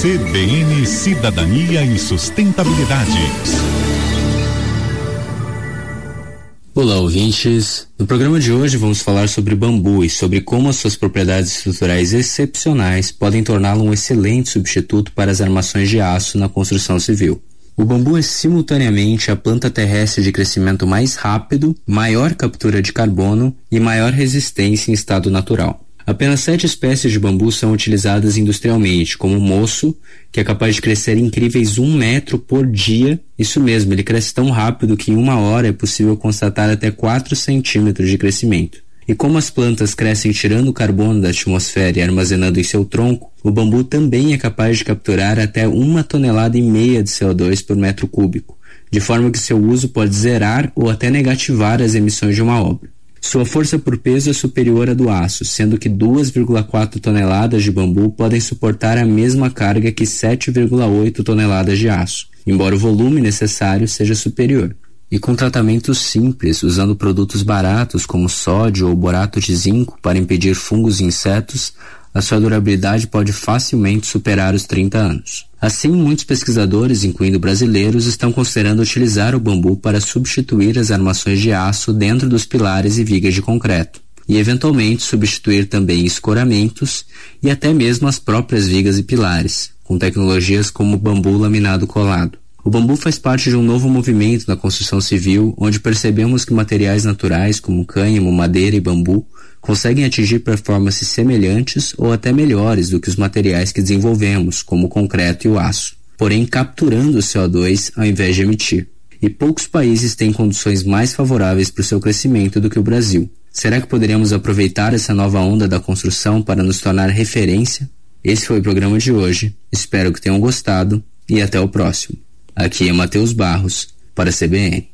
CBN Cidadania e Sustentabilidade. Olá, ouvintes. No programa de hoje vamos falar sobre bambu e sobre como as suas propriedades estruturais excepcionais podem torná-lo um excelente substituto para as armações de aço na construção civil. O bambu é simultaneamente a planta terrestre de crescimento mais rápido, maior captura de carbono e maior resistência em estado natural. Apenas sete espécies de bambu são utilizadas industrialmente, como o moço, que é capaz de crescer incríveis um metro por dia. Isso mesmo, ele cresce tão rápido que em uma hora é possível constatar até 4 centímetros de crescimento. E como as plantas crescem tirando o carbono da atmosfera e armazenando em seu tronco, o bambu também é capaz de capturar até uma tonelada e meia de CO2 por metro cúbico, de forma que seu uso pode zerar ou até negativar as emissões de uma obra. Sua força por peso é superior à do aço, sendo que 2,4 toneladas de bambu podem suportar a mesma carga que 7,8 toneladas de aço, embora o volume necessário seja superior. E com tratamentos simples, usando produtos baratos como sódio ou borato de zinco para impedir fungos e insetos, a sua durabilidade pode facilmente superar os 30 anos. Assim, muitos pesquisadores, incluindo brasileiros, estão considerando utilizar o bambu para substituir as armações de aço dentro dos pilares e vigas de concreto, e eventualmente substituir também escoramentos e até mesmo as próprias vigas e pilares, com tecnologias como bambu laminado colado. O bambu faz parte de um novo movimento na construção civil, onde percebemos que materiais naturais como cânhamo, madeira e bambu conseguem atingir performances semelhantes ou até melhores do que os materiais que desenvolvemos, como o concreto e o aço, porém capturando o CO2 ao invés de emitir. E poucos países têm condições mais favoráveis para o seu crescimento do que o Brasil. Será que poderíamos aproveitar essa nova onda da construção para nos tornar referência? Esse foi o programa de hoje. Espero que tenham gostado e até o próximo. Aqui é Matheus Barros para a CBN.